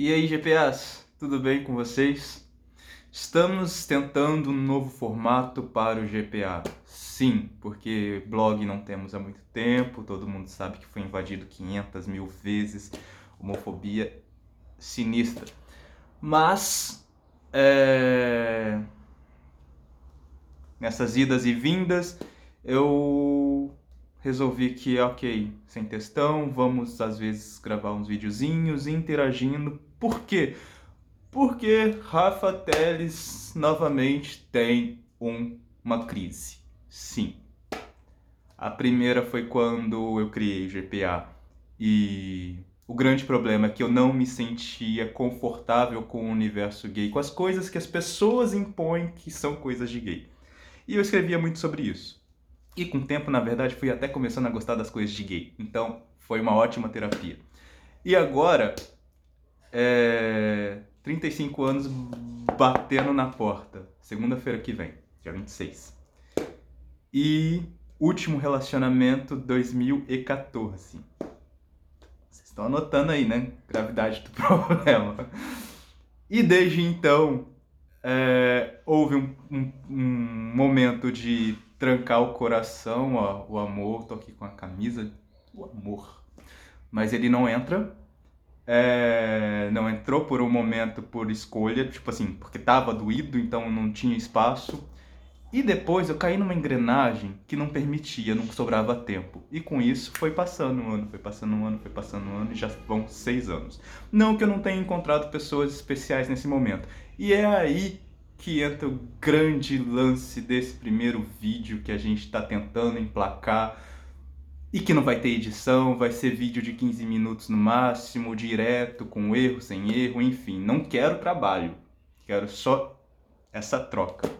E aí, GPAs, tudo bem com vocês? Estamos tentando um novo formato para o GPA. Sim, porque blog não temos há muito tempo, todo mundo sabe que foi invadido 500 mil vezes, homofobia sinistra. Mas, é... nessas idas e vindas, eu resolvi que, ok, sem textão, vamos às vezes gravar uns videozinhos interagindo. Por quê? Porque Rafa Teles novamente tem um, uma crise. Sim. A primeira foi quando eu criei GPA e o grande problema é que eu não me sentia confortável com o universo gay, com as coisas que as pessoas impõem que são coisas de gay. E eu escrevia muito sobre isso. E com o tempo, na verdade, fui até começando a gostar das coisas de gay. Então, foi uma ótima terapia. E agora, é... 35 anos batendo na porta. Segunda-feira que vem, dia 26. E último relacionamento 2014. Vocês estão anotando aí, né? Gravidade do problema. E desde então, é... houve um, um, um momento de trancar o coração, ó, o amor. Tô aqui com a camisa, o amor. Mas ele não entra. É, não entrou por um momento por escolha, tipo assim, porque tava doído, então não tinha espaço. E depois eu caí numa engrenagem que não permitia, não sobrava tempo. E com isso foi passando um ano, foi passando um ano, foi passando um ano e já vão seis anos. Não que eu não tenha encontrado pessoas especiais nesse momento. E é aí que entra o grande lance desse primeiro vídeo que a gente está tentando emplacar e que não vai ter edição, vai ser vídeo de 15 minutos no máximo, direto, com erro, sem erro, enfim. Não quero trabalho, quero só essa troca.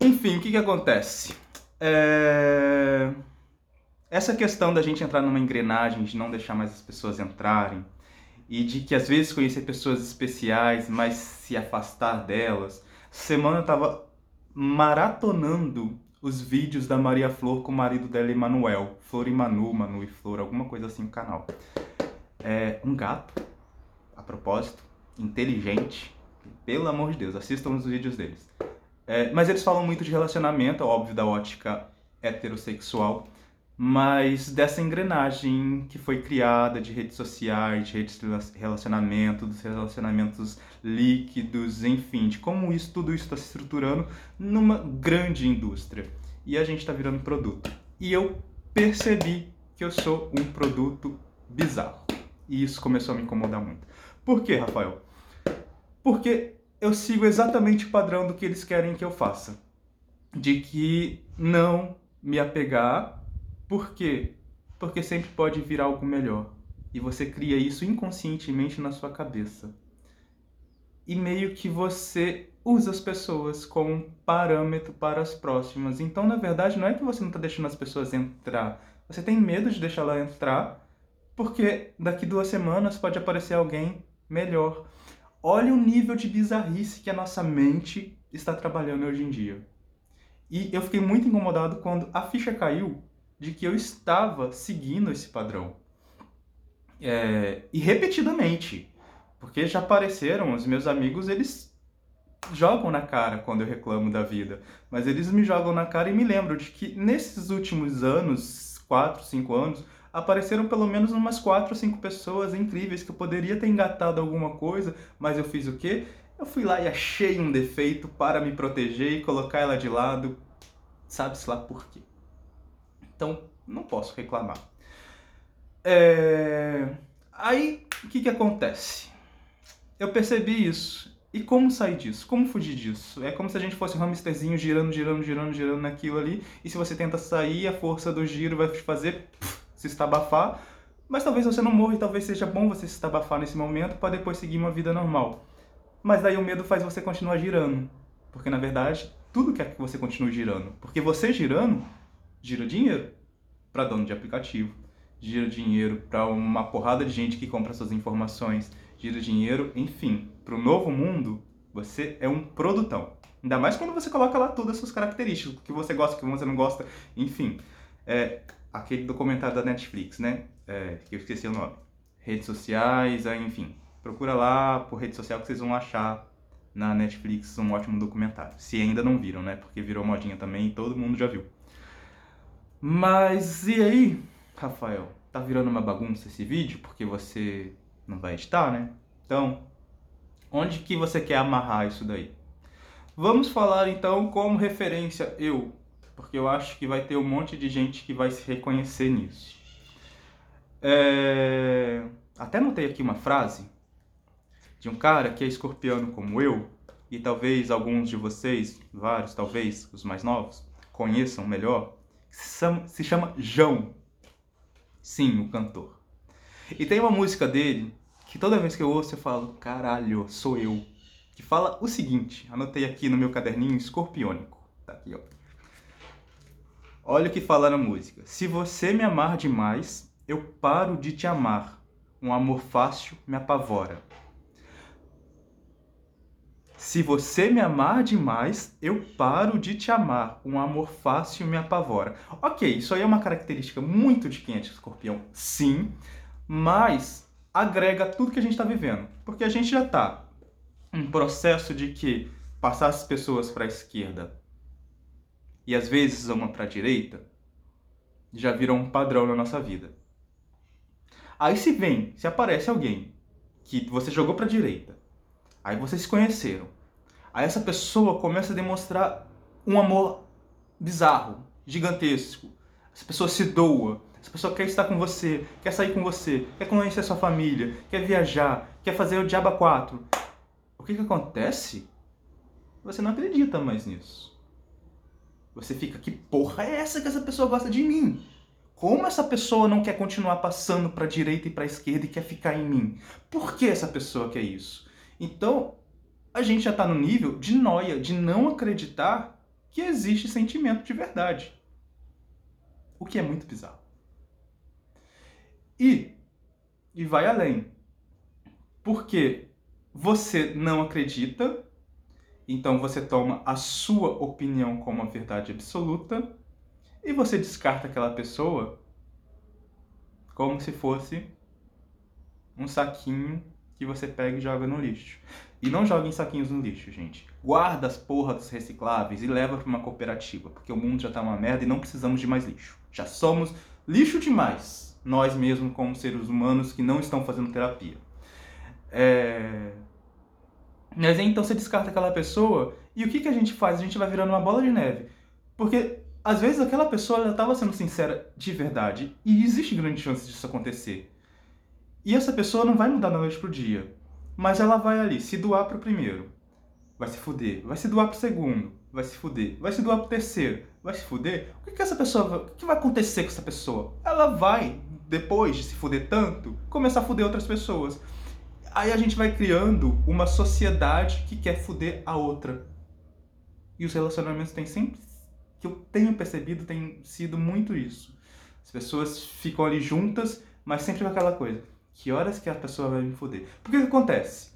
Enfim, o que, que acontece? É... Essa questão da gente entrar numa engrenagem, de não deixar mais as pessoas entrarem, e de que às vezes conhecer pessoas especiais, mas se afastar delas. Semana eu tava maratonando os vídeos da Maria Flor com o marido dela, Emanuel. Flor e Manu, Manu e Flor, alguma coisa assim no canal. É um gato, a propósito, inteligente. Pelo amor de Deus, assistam os vídeos deles. É, mas eles falam muito de relacionamento, óbvio, da ótica heterossexual mas dessa engrenagem que foi criada de redes sociais, de redes de relacionamento, dos relacionamentos líquidos, enfim, de como isso tudo isso está se estruturando numa grande indústria. E a gente está virando produto. E eu percebi que eu sou um produto bizarro. E isso começou a me incomodar muito. Por quê, Rafael? Porque eu sigo exatamente o padrão do que eles querem que eu faça. De que não me apegar por quê? Porque sempre pode vir algo melhor. E você cria isso inconscientemente na sua cabeça. E meio que você usa as pessoas como um parâmetro para as próximas. Então, na verdade, não é que você não está deixando as pessoas entrar. Você tem medo de deixar ela entrar, porque daqui duas semanas pode aparecer alguém melhor. Olha o nível de bizarrice que a nossa mente está trabalhando hoje em dia. E eu fiquei muito incomodado quando a ficha caiu de que eu estava seguindo esse padrão. É, e repetidamente, porque já apareceram, os meus amigos, eles jogam na cara quando eu reclamo da vida, mas eles me jogam na cara e me lembram de que nesses últimos anos, 4, 5 anos, apareceram pelo menos umas 4 ou 5 pessoas incríveis que eu poderia ter engatado alguma coisa, mas eu fiz o quê? Eu fui lá e achei um defeito para me proteger e colocar ela de lado, sabe-se lá por quê. Então, não posso reclamar. É... Aí, o que, que acontece? Eu percebi isso. E como sair disso? Como fugir disso? É como se a gente fosse um hamsterzinho girando, girando, girando, girando naquilo ali. E se você tenta sair, a força do giro vai te fazer pff, se estabafar. Mas talvez você não morra e talvez seja bom você se estabafar nesse momento para depois seguir uma vida normal. Mas daí o medo faz você continuar girando. Porque na verdade, tudo quer que você continue girando. Porque você girando, gira dinheiro para dono de aplicativo, gira dinheiro para uma porrada de gente que compra suas informações, gira dinheiro, enfim, para o novo mundo, você é um produtão. Ainda mais quando você coloca lá todas as suas características, o que você gosta, o que você não gosta, enfim. É, aquele documentário da Netflix, né? É, que eu esqueci o nome. redes sociais, enfim. Procura lá por rede social que vocês vão achar na Netflix um ótimo documentário. Se ainda não viram, né? Porque virou modinha também e todo mundo já viu. Mas e aí, Rafael? Tá virando uma bagunça esse vídeo porque você não vai editar, né? Então, onde que você quer amarrar isso daí? Vamos falar então como referência eu, porque eu acho que vai ter um monte de gente que vai se reconhecer nisso. É... Até notei aqui uma frase de um cara que é escorpiano como eu, e talvez alguns de vocês, vários talvez, os mais novos, conheçam melhor, se chama João. Sim, o cantor. E tem uma música dele que toda vez que eu ouço eu falo, caralho, sou eu. Que fala o seguinte, anotei aqui no meu caderninho escorpiônico. Tá aqui, ó. Olha o que fala na música. Se você me amar demais, eu paro de te amar. Um amor fácil me apavora. Se você me amar demais, eu paro de te amar. Um amor fácil me apavora. Ok, isso aí é uma característica muito de quem é de escorpião, sim, mas agrega tudo que a gente está vivendo. Porque a gente já está em processo de que passar as pessoas para a esquerda e às vezes uma para a direita já viram um padrão na nossa vida. Aí se vem, se aparece alguém que você jogou para a direita Aí vocês se conheceram. Aí essa pessoa começa a demonstrar um amor bizarro, gigantesco. Essa pessoa se doa. Essa pessoa quer estar com você, quer sair com você, quer conhecer sua família, quer viajar, quer fazer o Diaba 4. O que, que acontece? Você não acredita mais nisso. Você fica, que porra é essa que essa pessoa gosta de mim? Como essa pessoa não quer continuar passando para direita e para esquerda e quer ficar em mim? Por que essa pessoa quer isso? Então, a gente já está no nível de noia, de não acreditar que existe sentimento de verdade. O que é muito bizarro. E, e vai além. Porque você não acredita, então você toma a sua opinião como a verdade absoluta e você descarta aquela pessoa como se fosse um saquinho que você pega e joga no lixo. E não joga em saquinhos no lixo, gente. Guarda as porras dos recicláveis e leva para uma cooperativa, porque o mundo já tá uma merda e não precisamos de mais lixo. Já somos lixo demais, nós mesmos como seres humanos que não estão fazendo terapia. É... Mas então você descarta aquela pessoa e o que, que a gente faz? A gente vai virando uma bola de neve. Porque às vezes aquela pessoa estava sendo sincera de verdade e existe grande chance disso acontecer. E essa pessoa não vai mudar da noite pro dia. Mas ela vai ali se doar pro primeiro. Vai se fuder. Vai se doar pro segundo. Vai se fuder. Vai se doar pro terceiro. Vai se fuder. O que, que essa pessoa. O que vai acontecer com essa pessoa? Ela vai, depois de se fuder tanto, começar a fuder outras pessoas. Aí a gente vai criando uma sociedade que quer fuder a outra. E os relacionamentos têm sempre. que eu tenho percebido, tem sido muito isso. As pessoas ficam ali juntas, mas sempre com aquela coisa que horas que a pessoa vai me foder? Porque o que acontece?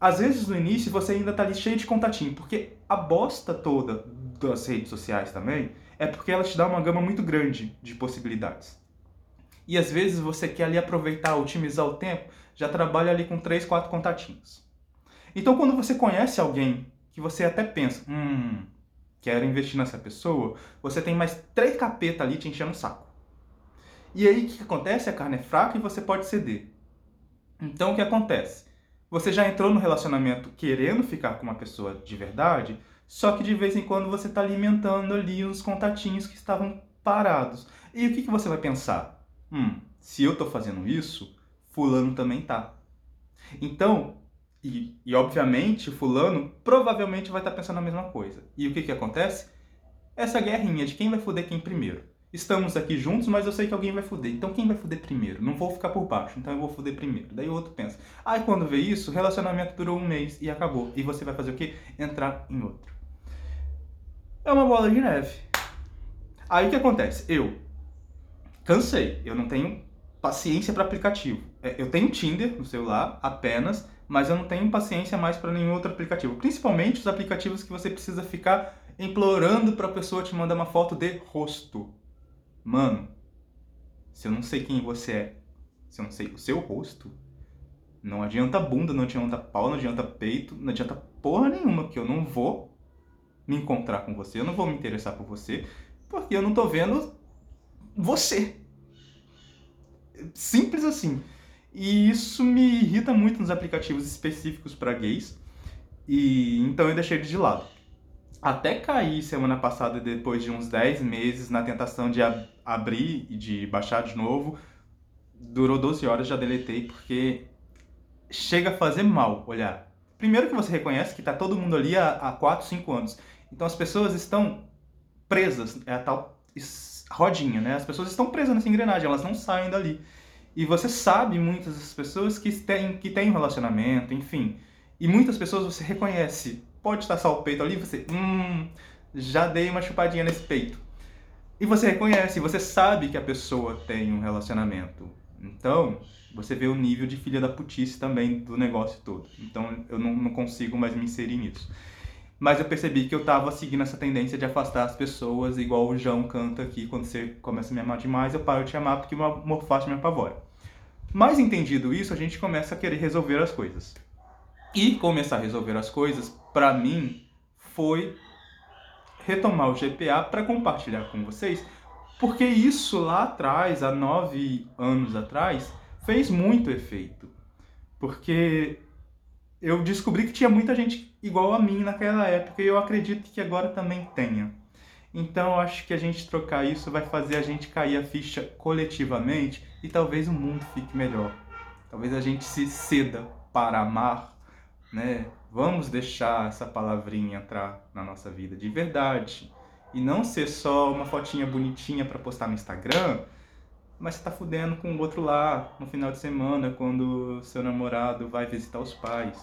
Às vezes no início você ainda tá ali cheio de contatinho, porque a bosta toda das redes sociais também é porque ela te dá uma gama muito grande de possibilidades. E às vezes você quer ali aproveitar, otimizar o tempo, já trabalha ali com três, quatro contatinhos. Então quando você conhece alguém que você até pensa, hum, quero investir nessa pessoa, você tem mais três capeta ali te enchendo o saco. E aí o que acontece? A carne é fraca e você pode ceder. Então o que acontece? Você já entrou no relacionamento querendo ficar com uma pessoa de verdade, só que de vez em quando você está alimentando ali os contatinhos que estavam parados. E o que, que você vai pensar? Hum, se eu estou fazendo isso, fulano também tá. Então, e, e obviamente fulano provavelmente vai estar tá pensando a mesma coisa. E o que, que acontece? Essa guerrinha de quem vai foder quem primeiro. Estamos aqui juntos, mas eu sei que alguém vai fuder. Então quem vai fuder primeiro? Não vou ficar por baixo, então eu vou fuder primeiro. Daí o outro pensa. Aí quando vê isso, o relacionamento durou um mês e acabou. E você vai fazer o quê? Entrar em outro. É uma bola de neve. Aí o que acontece? Eu cansei. Eu não tenho paciência para aplicativo. É, eu tenho Tinder no celular apenas, mas eu não tenho paciência mais para nenhum outro aplicativo. Principalmente os aplicativos que você precisa ficar implorando para a pessoa te mandar uma foto de rosto. Mano, se eu não sei quem você é, se eu não sei o seu rosto, não adianta bunda, não adianta pau, não adianta peito, não adianta porra nenhuma, que eu não vou me encontrar com você, eu não vou me interessar por você, porque eu não tô vendo você. Simples assim. E isso me irrita muito nos aplicativos específicos para gays. E então eu deixei ele de lado. Até cair semana passada, depois de uns 10 meses, na tentação de ab abrir e de baixar de novo. Durou 12 horas, já deletei, porque chega a fazer mal olhar. Primeiro que você reconhece que está todo mundo ali há, há 4, 5 anos. Então as pessoas estão presas, é a tal rodinha, né? As pessoas estão presas nessa engrenagem, elas não saem dali. E você sabe muitas das pessoas que têm, que têm um relacionamento, enfim. E muitas pessoas você reconhece. Pode estar só o peito ali, você, hum, já dei uma chupadinha nesse peito. E você reconhece, você sabe que a pessoa tem um relacionamento. Então, você vê o nível de filha da putice também do negócio todo. Então, eu não, não consigo mais me inserir nisso. Mas eu percebi que eu tava seguindo essa tendência de afastar as pessoas, igual o João canta aqui, quando você começa a me amar demais, eu paro de te amar porque amor fácil me apavora. Mas entendido isso, a gente começa a querer resolver as coisas. E começar a resolver as coisas, para mim, foi retomar o GPA para compartilhar com vocês, porque isso lá atrás, há nove anos atrás, fez muito efeito. Porque eu descobri que tinha muita gente igual a mim naquela época e eu acredito que agora também tenha. Então acho que a gente trocar isso vai fazer a gente cair a ficha coletivamente e talvez o mundo fique melhor. Talvez a gente se ceda para amar, né? Vamos deixar essa palavrinha entrar na nossa vida de verdade e não ser só uma fotinha bonitinha para postar no Instagram, mas você tá fudendo com o outro lá no final de semana quando seu namorado vai visitar os pais.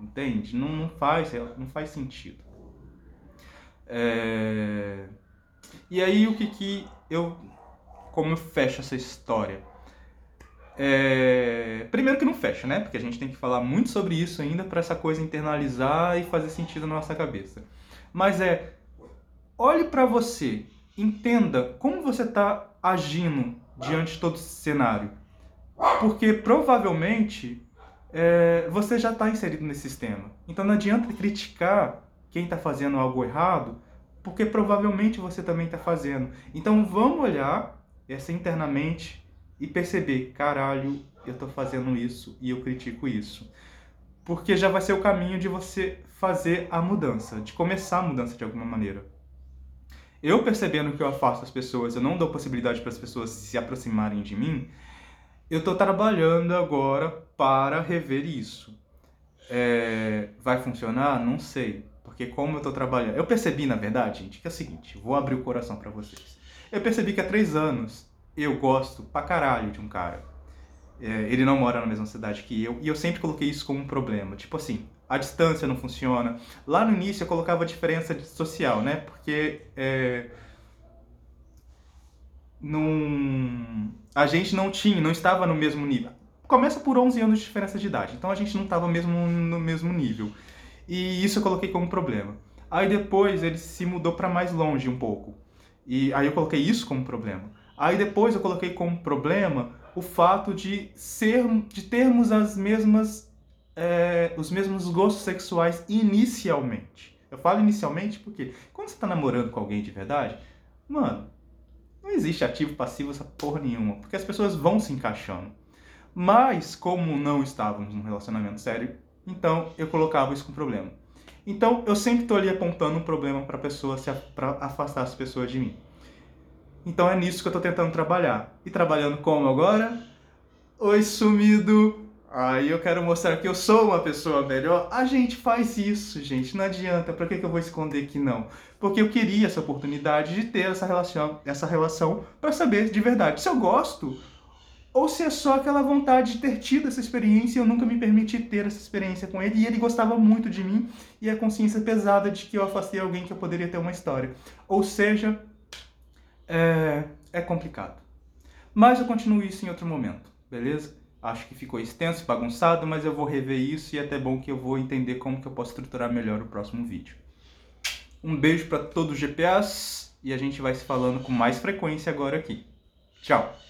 Entende? Não, não, faz, não faz sentido. É... E aí o que que eu. Como eu fecho essa história? É... Primeiro que não fecha, né? Porque a gente tem que falar muito sobre isso ainda para essa coisa internalizar e fazer sentido na nossa cabeça. Mas é. Olhe para você, entenda como você está agindo diante de todo esse cenário. Porque provavelmente é, você já está inserido nesse sistema. Então não adianta criticar quem está fazendo algo errado, porque provavelmente você também está fazendo. Então vamos olhar essa internamente e perceber, caralho, eu estou fazendo isso e eu critico isso. Porque já vai ser o caminho de você fazer a mudança, de começar a mudança de alguma maneira. Eu percebendo que eu afasto as pessoas, eu não dou possibilidade para as pessoas se aproximarem de mim, eu estou trabalhando agora para rever isso. É, vai funcionar? Não sei. Porque como eu estou trabalhando... Eu percebi, na verdade, gente, que é o seguinte. Vou abrir o coração para vocês. Eu percebi que há três anos eu gosto pra caralho de um cara. É, ele não mora na mesma cidade que eu. E eu sempre coloquei isso como um problema. Tipo assim, a distância não funciona. Lá no início eu colocava a diferença social, né? Porque... É, num a gente não tinha, não estava no mesmo nível. Começa por 11 anos de diferença de idade, então a gente não estava mesmo no mesmo nível. E isso eu coloquei como problema. Aí depois ele se mudou para mais longe um pouco. E aí eu coloquei isso como problema. Aí depois eu coloquei como problema o fato de ser, de termos as mesmas, é, os mesmos gostos sexuais inicialmente. Eu falo inicialmente porque quando você está namorando com alguém de verdade, mano, não existe ativo passivo essa porra nenhuma, porque as pessoas vão se encaixando. Mas, como não estávamos num relacionamento sério, então eu colocava isso como problema. Então eu sempre estou ali apontando um problema para pessoa se para afastar as pessoas de mim. Então é nisso que eu estou tentando trabalhar. E trabalhando como agora? Oi, sumido! Aí eu quero mostrar que eu sou uma pessoa melhor. A gente faz isso, gente. Não adianta. Para que, que eu vou esconder que não? Porque eu queria essa oportunidade de ter essa relação, essa relação para saber de verdade se eu gosto ou se é só aquela vontade de ter tido essa experiência e eu nunca me permiti ter essa experiência com ele e ele gostava muito de mim e a consciência pesada de que eu afastei alguém que eu poderia ter uma história. Ou seja, é, é complicado. Mas eu continuo isso em outro momento, beleza? Acho que ficou extenso, bagunçado, mas eu vou rever isso e é até bom que eu vou entender como que eu posso estruturar melhor o próximo vídeo. Um beijo para todos os GPAs e a gente vai se falando com mais frequência agora aqui. Tchau!